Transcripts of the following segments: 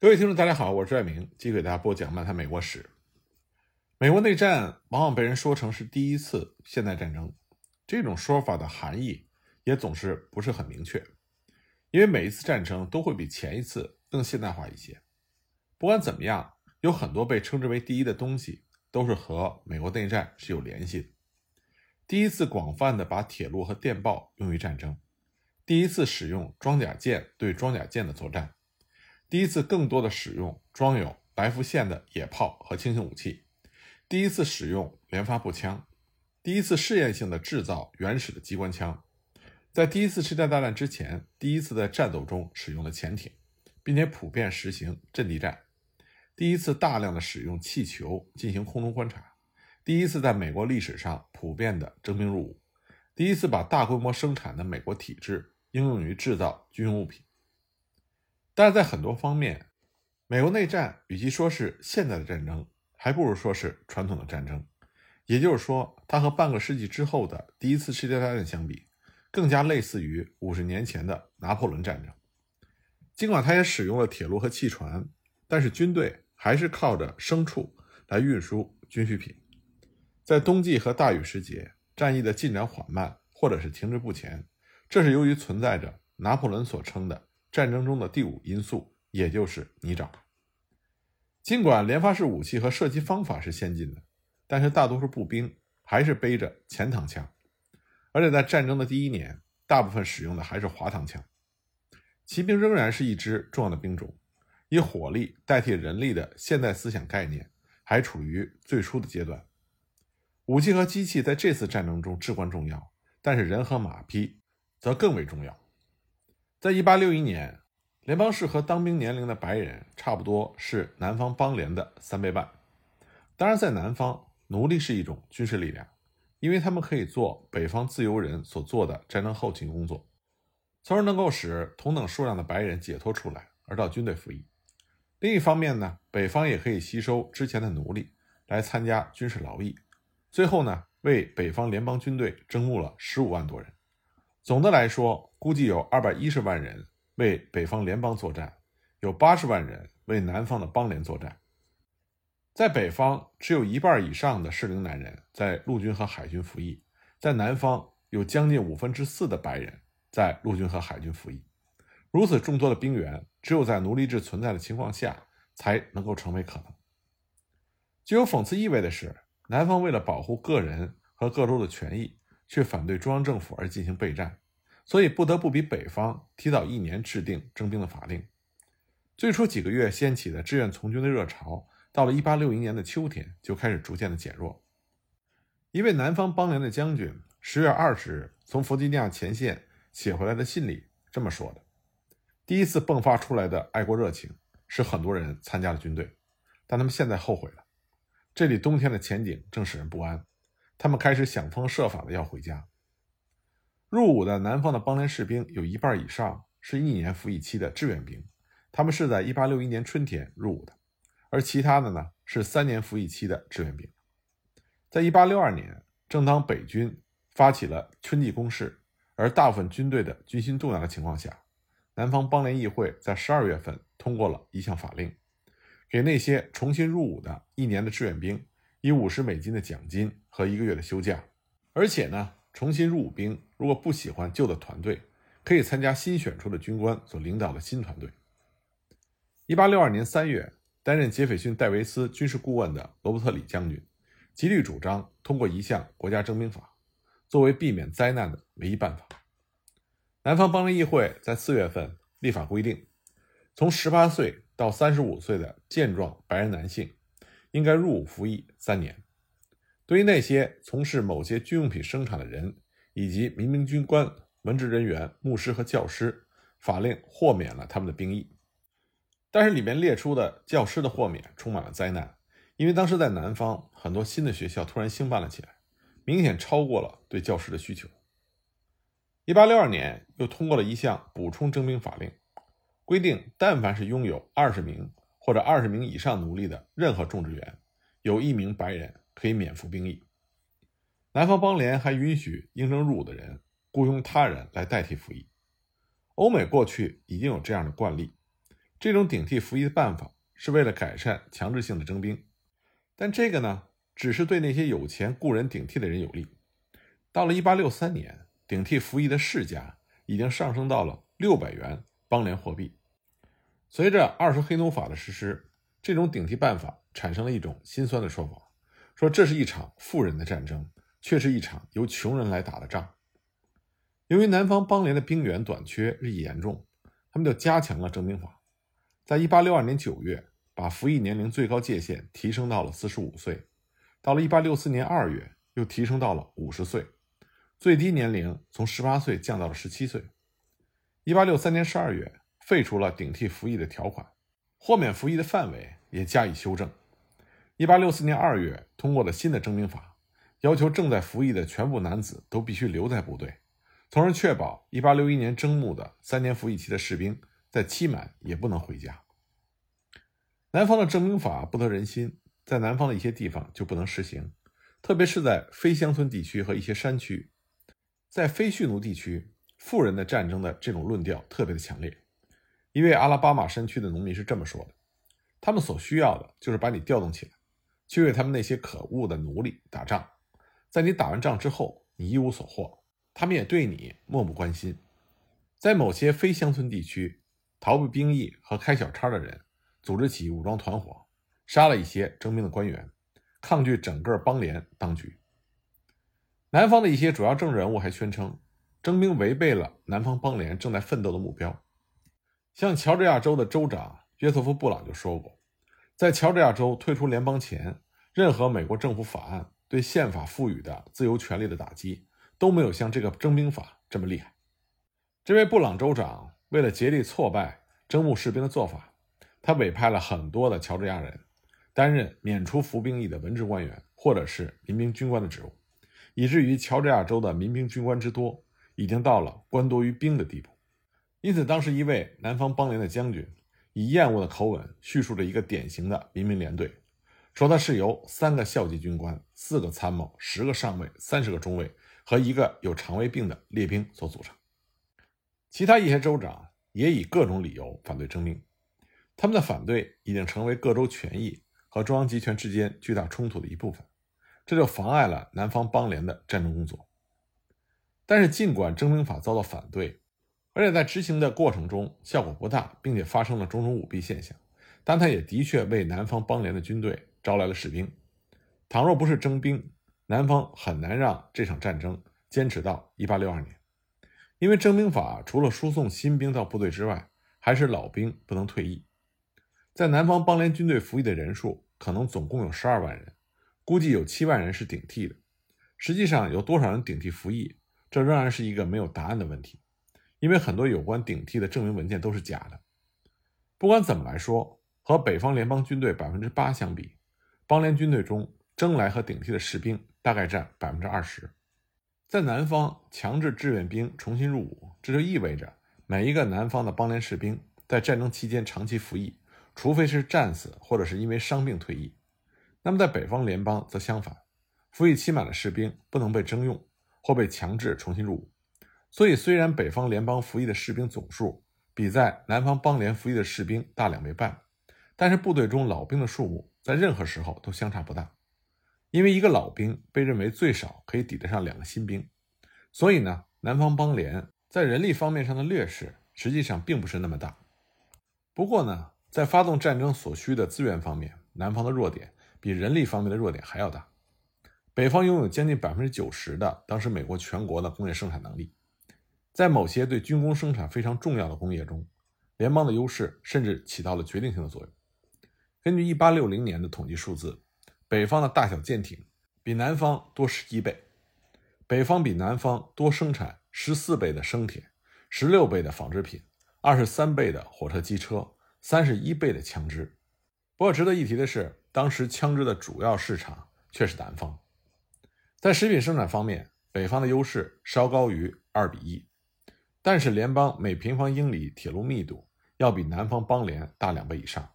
各位听众，大家好，我是爱明，继续给大家播讲漫谈美国史。美国内战往往被人说成是第一次现代战争，这种说法的含义也总是不是很明确，因为每一次战争都会比前一次更现代化一些。不管怎么样，有很多被称之为第一的东西都是和美国内战是有联系的。第一次广泛的把铁路和电报用于战争，第一次使用装甲舰对装甲舰的作战。第一次更多的使用装有来福线的野炮和轻型武器，第一次使用连发步枪，第一次试验性的制造原始的机关枪，在第一次世界大战之前，第一次在战斗中使用了潜艇，并且普遍实行阵地战，第一次大量的使用气球进行空中观察，第一次在美国历史上普遍的征兵入伍，第一次把大规模生产的美国体制应用于制造军用物品。但是在很多方面，美国内战与其说是现代的战争，还不如说是传统的战争。也就是说，它和半个世纪之后的第一次世界大战相比，更加类似于五十年前的拿破仑战争。尽管它也使用了铁路和汽船，但是军队还是靠着牲畜来运输军需品。在冬季和大雨时节，战役的进展缓慢或者是停滞不前，这是由于存在着拿破仑所称的。战争中的第五因素，也就是泥沼。尽管连发式武器和射击方法是先进的，但是大多数步兵还是背着前膛枪，而且在战争的第一年，大部分使用的还是滑膛枪。骑兵仍然是一支重要的兵种，以火力代替人力的现代思想概念还处于最初的阶段。武器和机器在这次战争中至关重要，但是人和马匹则更为重要。在一八六一年，联邦适合当兵年龄的白人差不多是南方邦联的三倍半。当然，在南方，奴隶是一种军事力量，因为他们可以做北方自由人所做的战争后勤工作，从而能够使同等数量的白人解脱出来，而到军队服役。另一方面呢，北方也可以吸收之前的奴隶来参加军事劳役，最后呢，为北方联邦军队征募了十五万多人。总的来说，估计有二百一十万人为北方联邦作战，有八十万人为南方的邦联作战。在北方，只有一半以上的适龄男人在陆军和海军服役；在南方，有将近五分之四的白人在陆军和海军服役。如此众多的兵员，只有在奴隶制存在的情况下，才能够成为可能。具有讽刺意味的是，南方为了保护个人和各州的权益。却反对中央政府而进行备战，所以不得不比北方提早一年制定征兵的法令。最初几个月掀起的志愿从军的热潮，到了1860年的秋天就开始逐渐的减弱。一位南方邦联的将军十月二十日从弗吉尼亚前线写回来的信里这么说的：“第一次迸发出来的爱国热情，使很多人参加了军队，但他们现在后悔了。这里冬天的前景正使人不安。”他们开始想方设法的要回家。入伍的南方的邦联士兵有一半以上是一年服役期的志愿兵，他们是在1861年春天入伍的，而其他的呢是三年服役期的志愿兵。在1862年，正当北军发起了春季攻势，而大部分军队的军心动摇的情况下，南方邦联议会在12月份通过了一项法令，给那些重新入伍的一年的志愿兵。以五十美金的奖金和一个月的休假，而且呢，重新入伍兵如果不喜欢旧的团队，可以参加新选出的军官所领导的新团队。一八六二年三月，担任杰斐逊·戴维斯军事顾问的罗伯特·李将军极力主张通过一项国家征兵法，作为避免灾难的唯一办法。南方邦联议会在四月份立法规定，从十八岁到三十五岁的健壮白人男性。应该入伍服役三年。对于那些从事某些军用品生产的人，以及民兵军官、文职人员、牧师和教师，法令豁免了他们的兵役。但是里面列出的教师的豁免充满了灾难，因为当时在南方很多新的学校突然兴办了起来，明显超过了对教师的需求。一八六二年又通过了一项补充征兵法令，规定但凡是拥有二十名。或者二十名以上奴隶的任何种植园，有一名白人可以免服兵役。南方邦联还允许应征入伍的人雇佣他人来代替服役。欧美过去已经有这样的惯例，这种顶替服役的办法是为了改善强制性的征兵，但这个呢，只是对那些有钱雇人顶替的人有利。到了1863年，顶替服役的市价已经上升到了600元邦联货币。随着二十黑奴法的实施，这种顶替办法产生了一种心酸的说法，说这是一场富人的战争，却是一场由穷人来打的仗。由于南方邦联的兵源短缺日益严重，他们就加强了征兵法。在1862年9月，把服役年龄最高界限提升到了45岁；到了1864年2月，又提升到了50岁，最低年龄从18岁降到了17岁。1863年12月，废除了顶替服役的条款，豁免服役的范围也加以修正。1864年2月，通过了新的征兵法，要求正在服役的全部男子都必须留在部队。从而确保1861年征募的三年服役期的士兵在期满也不能回家。南方的征兵法不得人心，在南方的一些地方就不能实行，特别是在非乡村地区和一些山区。在非蓄奴地区，富人的战争的这种论调特别的强烈。一位阿拉巴马山区的农民是这么说的：“他们所需要的就是把你调动起来，去为他们那些可恶的奴隶打仗。在你打完仗之后，你一无所获。”他们也对你漠不关心。在某些非乡村地区，逃避兵役和开小差的人组织起武装团伙，杀了一些征兵的官员，抗拒整个邦联当局。南方的一些主要政治人物还宣称，征兵违背了南方邦联正在奋斗的目标。像乔治亚州的州长约瑟夫·布朗就说过，在乔治亚州退出联邦前，任何美国政府法案对宪法赋予的自由权利的打击。都没有像这个征兵法这么厉害。这位布朗州长为了竭力挫败征募士兵的做法，他委派了很多的乔治亚人担任免除服兵役的文职官员或者是民兵军官的职务，以至于乔治亚州的民兵军官之多已经到了官多于兵的地步。因此，当时一位南方邦联的将军以厌恶的口吻叙述着一个典型的民兵连队，说他是由三个校级军官、四个参谋、十个上尉、三十个中尉。和一个有肠胃病的列兵所组成。其他一些州长也以各种理由反对征兵，他们的反对已经成为各州权益和中央集权之间巨大冲突的一部分，这就妨碍了南方邦联的战争工作。但是，尽管征兵法遭到反对，而且在执行的过程中效果不大，并且发生了种种舞弊现象，但他也的确为南方邦联的军队招来了士兵。倘若不是征兵，南方很难让这场战争坚持到1862年，因为征兵法除了输送新兵到部队之外，还是老兵不能退役。在南方邦联军队服役的人数可能总共有12万人，估计有7万人是顶替的。实际上有多少人顶替服役，这仍然是一个没有答案的问题，因为很多有关顶替的证明文件都是假的。不管怎么来说，和北方联邦军队百分之八相比，邦联军队中征来和顶替的士兵。大概占百分之二十，在南方强制志愿兵重新入伍，这就意味着每一个南方的邦联士兵在战争期间长期服役，除非是战死或者是因为伤病退役。那么在北方联邦则相反，服役期满的士兵不能被征用或被强制重新入伍。所以，虽然北方联邦服役的士兵总数比在南方邦联服役的士兵大两倍半，但是部队中老兵的数目在任何时候都相差不大。因为一个老兵被认为最少可以抵得上两个新兵，所以呢，南方邦联在人力方面上的劣势实际上并不是那么大。不过呢，在发动战争所需的资源方面，南方的弱点比人力方面的弱点还要大。北方拥有将近百分之九十的当时美国全国的工业生产能力，在某些对军工生产非常重要的工业中，联邦的优势甚至起到了决定性的作用。根据1860年的统计数字。北方的大小舰艇比南方多十一倍，北方比南方多生产十四倍的生铁，十六倍的纺织品，二十三倍的火车机车，三十一倍的枪支。不过值得一提的是，当时枪支的主要市场却是南方。在食品生产方面，北方的优势稍高于二比一，但是联邦每平方英里铁路密度要比南方邦联大两倍以上。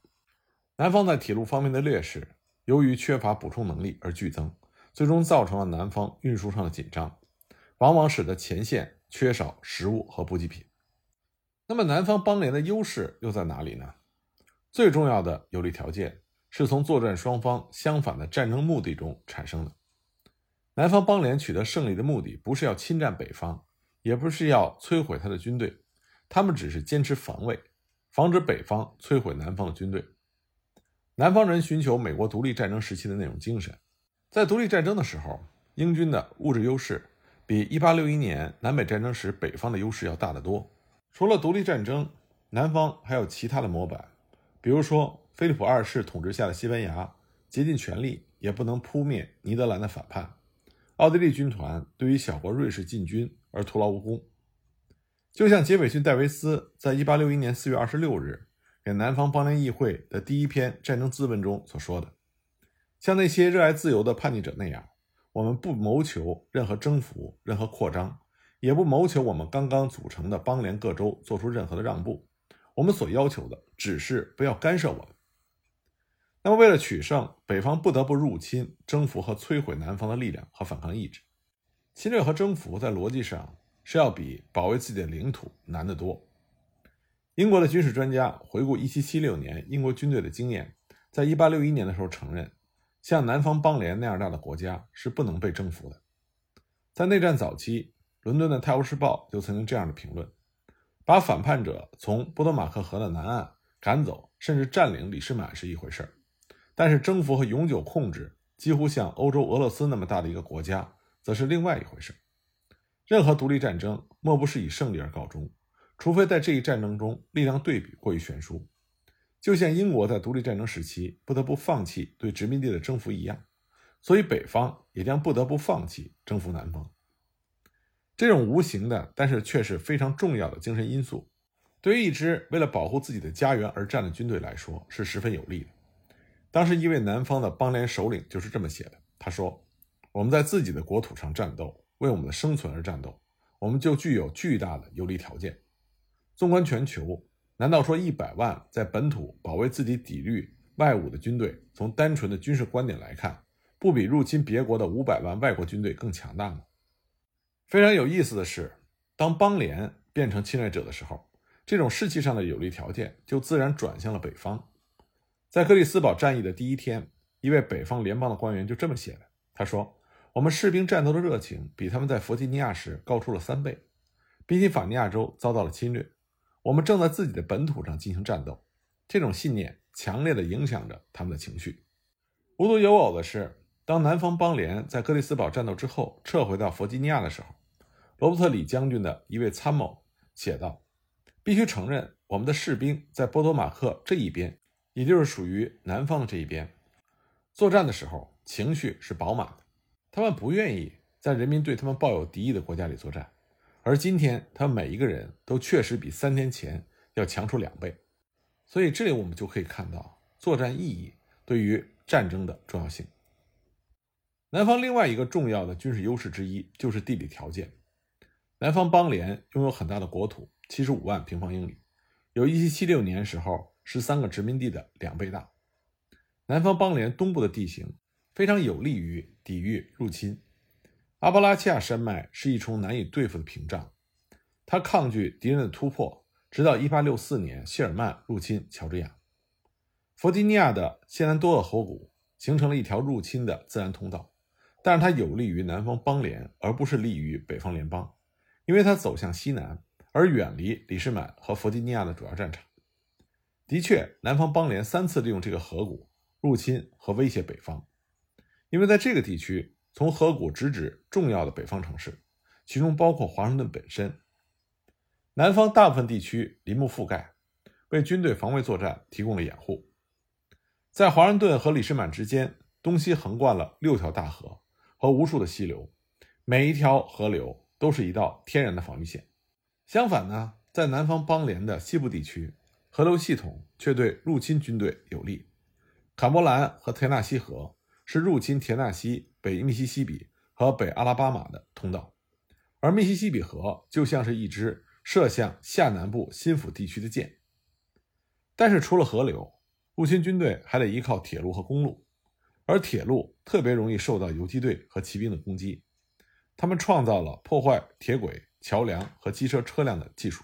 南方在铁路方面的劣势。由于缺乏补充能力而剧增，最终造成了南方运输上的紧张，往往使得前线缺少食物和补给品。那么，南方邦联的优势又在哪里呢？最重要的有利条件是从作战双方相反的战争目的中产生的。南方邦联取得胜利的目的不是要侵占北方，也不是要摧毁他的军队，他们只是坚持防卫，防止北方摧毁南方的军队。南方人寻求美国独立战争时期的那种精神，在独立战争的时候，英军的物质优势比1861年南北战争时北方的优势要大得多。除了独立战争，南方还有其他的模板，比如说菲利普二世统治下的西班牙竭尽全力也不能扑灭尼德兰的反叛，奥地利军团对于小国瑞士进军而徒劳无功。就像杰斐逊·戴维斯在1861年4月26日。给南方邦联议会的第一篇战争自问中所说的，像那些热爱自由的叛逆者那样，我们不谋求任何征服、任何扩张，也不谋求我们刚刚组成的邦联各州做出任何的让步。我们所要求的只是不要干涉我们。那么，为了取胜，北方不得不入侵、征服和摧毁南方的力量和反抗意志。侵略和征服在逻辑上是要比保卫自己的领土难得多。英国的军事专家回顾1776年英国军队的经验，在1861年的时候承认，像南方邦联那样大的国家是不能被征服的。在内战早期，伦敦的《泰晤士报》就曾经这样的评论：把反叛者从波多马克河的南岸赶走，甚至占领里士满是一回事儿，但是征服和永久控制几乎像欧洲俄罗斯那么大的一个国家，则是另外一回事。任何独立战争莫不是以胜利而告终。除非在这一战争中力量对比过于悬殊，就像英国在独立战争时期不得不放弃对殖民地的征服一样，所以北方也将不得不放弃征服南方。这种无形的，但是却是非常重要的精神因素，对于一支为了保护自己的家园而战的军队来说是十分有利的。当时一位南方的邦联首领就是这么写的：“他说，我们在自己的国土上战斗，为我们的生存而战斗，我们就具有巨大的有利条件。”纵观全球，难道说一百万在本土保卫自己、抵御外侮的军队，从单纯的军事观点来看，不比入侵别国的五百万外国军队更强大吗？非常有意思的是，当邦联变成侵略者的时候，这种士气上的有利条件就自然转向了北方。在克里斯堡战役的第一天，一位北方联邦的官员就这么写的：“他说，我们士兵战斗的热情比他们在弗吉尼亚时高出了三倍，宾夕法尼亚州遭到了侵略。”我们正在自己的本土上进行战斗，这种信念强烈的影响着他们的情绪。无独有偶的是，当南方邦联在格里斯堡战斗之后撤回到弗吉尼亚的时候，罗伯特·李将军的一位参谋写道：“必须承认，我们的士兵在波多马克这一边，也就是属于南方的这一边，作战的时候情绪是饱满的。他们不愿意在人民对他们抱有敌意的国家里作战。”而今天，他每一个人都确实比三天前要强出两倍，所以这里我们就可以看到作战意义对于战争的重要性。南方另外一个重要的军事优势之一就是地理条件。南方邦联拥有很大的国土，七十五万平方英里，有一七七六年时候十三个殖民地的两倍大。南方邦联东部的地形非常有利于抵御入侵。阿巴拉契亚山脉是一重难以对付的屏障，它抗拒敌人的突破，直到1864年谢尔曼入侵乔治亚。弗吉尼亚的谢南多厄河谷形成了一条入侵的自然通道，但是它有利于南方邦联，而不是利于北方联邦，因为它走向西南，而远离里士满和弗吉尼亚的主要战场。的确，南方邦联三次利用这个河谷入侵和威胁北方，因为在这个地区。从河谷直指重要的北方城市，其中包括华盛顿本身。南方大部分地区林木覆盖，为军队防卫作战提供了掩护。在华盛顿和里士满之间，东西横贯了六条大河和无数的溪流，每一条河流都是一道天然的防御线。相反呢，在南方邦联的西部地区，河流系统却对入侵军队有利。坎伯兰和田纳西河。是入侵田纳西、北密西西比和北阿拉巴马的通道，而密西西比河就像是一支射向下南部新府地区的箭。但是，除了河流，入侵军队还得依靠铁路和公路，而铁路特别容易受到游击队和骑兵的攻击。他们创造了破坏铁轨、桥梁和机车车辆的技术。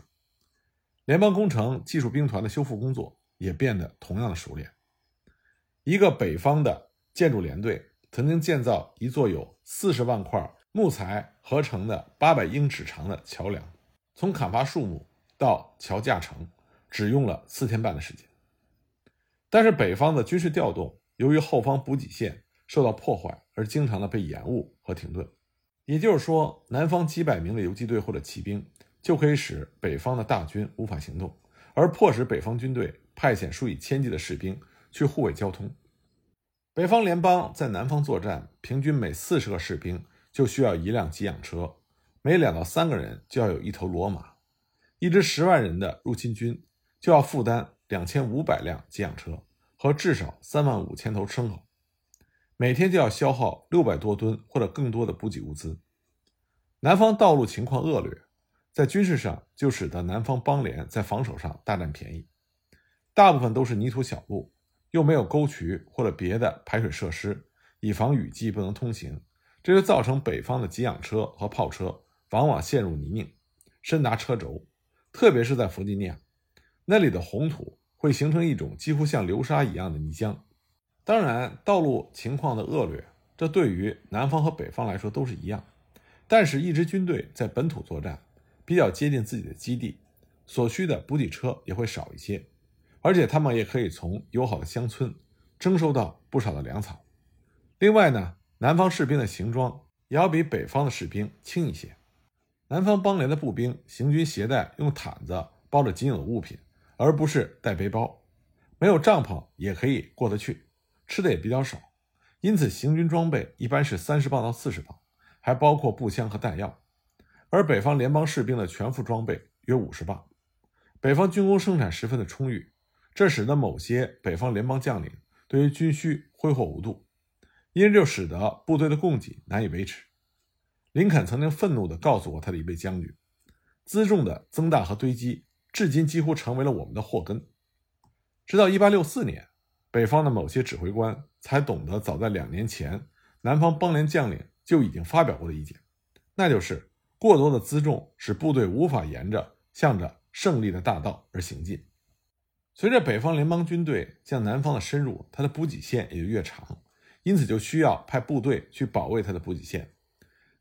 联邦工程技术兵团的修复工作也变得同样的熟练。一个北方的建筑连队曾经建造一座有四十万块木材合成的八百英尺长的桥梁，从砍伐树木到桥架成，只用了四天半的时间。但是北方的军事调动，由于后方补给线受到破坏，而经常的被延误和停顿。也就是说，南方几百名的游击队或者骑兵就可以使北方的大军无法行动，而迫使北方军队派遣数以千计的士兵去护卫交通。北方联邦在南方作战，平均每四十个士兵就需要一辆给养车，每两到三个人就要有一头骡马。一支十万人的入侵军就要负担两千五百辆给养车和至少三万五千头牲口。每天就要消耗六百多吨或者更多的补给物资。南方道路情况恶劣，在军事上就使得南方邦联在防守上大占便宜。大部分都是泥土小路，又没有沟渠或者别的排水设施，以防雨季不能通行，这就造成北方的给养车和炮车往往陷入泥泞，深达车轴。特别是在弗吉尼亚，那里的红土会形成一种几乎像流沙一样的泥浆。当然，道路情况的恶劣，这对于南方和北方来说都是一样。但是，一支军队在本土作战，比较接近自己的基地，所需的补给车也会少一些，而且他们也可以从友好的乡村征收到不少的粮草。另外呢，南方士兵的行装也要比北方的士兵轻一些。南方邦联的步兵行军携带用毯子包着仅有的物品，而不是带背包，没有帐篷也可以过得去。吃的也比较少，因此行军装备一般是三十磅到四十磅，还包括步枪和弹药。而北方联邦士兵的全副装备约五十磅。北方军工生产十分的充裕，这使得某些北方联邦将领对于军需挥霍无度，因而就使得部队的供给难以维持。林肯曾经愤怒地告诉过他的一位将军：“辎重的增大和堆积，至今几乎成为了我们的祸根。”直到一八六四年。北方的某些指挥官才懂得早在两年前，南方邦联将领就已经发表过的意见，那就是过多的辎重使部队无法沿着向着胜利的大道而行进。随着北方联邦军队向南方的深入，它的补给线也就越长，因此就需要派部队去保卫它的补给线。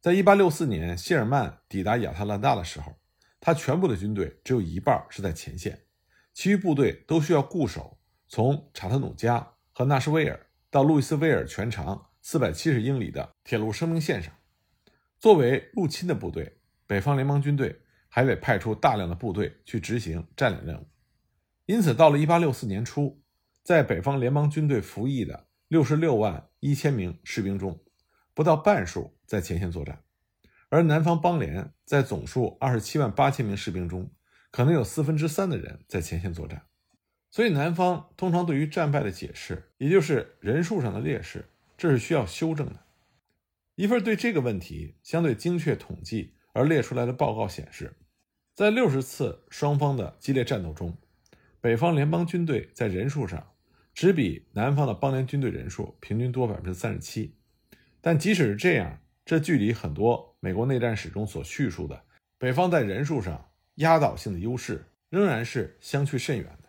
在1864年，谢尔曼抵达亚特兰大的时候，他全部的军队只有一半是在前线，其余部队都需要固守。从查特努加和纳什维尔到路易斯维尔全长四百七十英里的铁路生命线上，作为入侵的部队，北方联邦军队还得派出大量的部队去执行占领任务。因此，到了1864年初，在北方联邦军队服役的66万一千名士兵中，不到半数在前线作战，而南方邦联在总数27万八千名士兵中，可能有四分之三的人在前线作战。所以，南方通常对于战败的解释，也就是人数上的劣势，这是需要修正的。一份对这个问题相对精确统计而列出来的报告显示，在六十次双方的激烈战斗中，北方联邦军队在人数上只比南方的邦联军队人数平均多百分之三十七。但即使是这样，这距离很多美国内战史中所叙述的北方在人数上压倒性的优势，仍然是相去甚远的。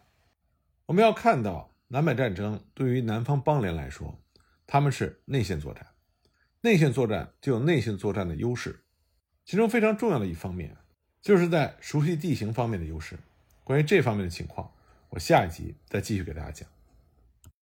我们要看到，南北战争对于南方邦联来说，他们是内线作战，内线作战就有内线作战的优势，其中非常重要的一方面，就是在熟悉地形方面的优势。关于这方面的情况，我下一集再继续给大家讲。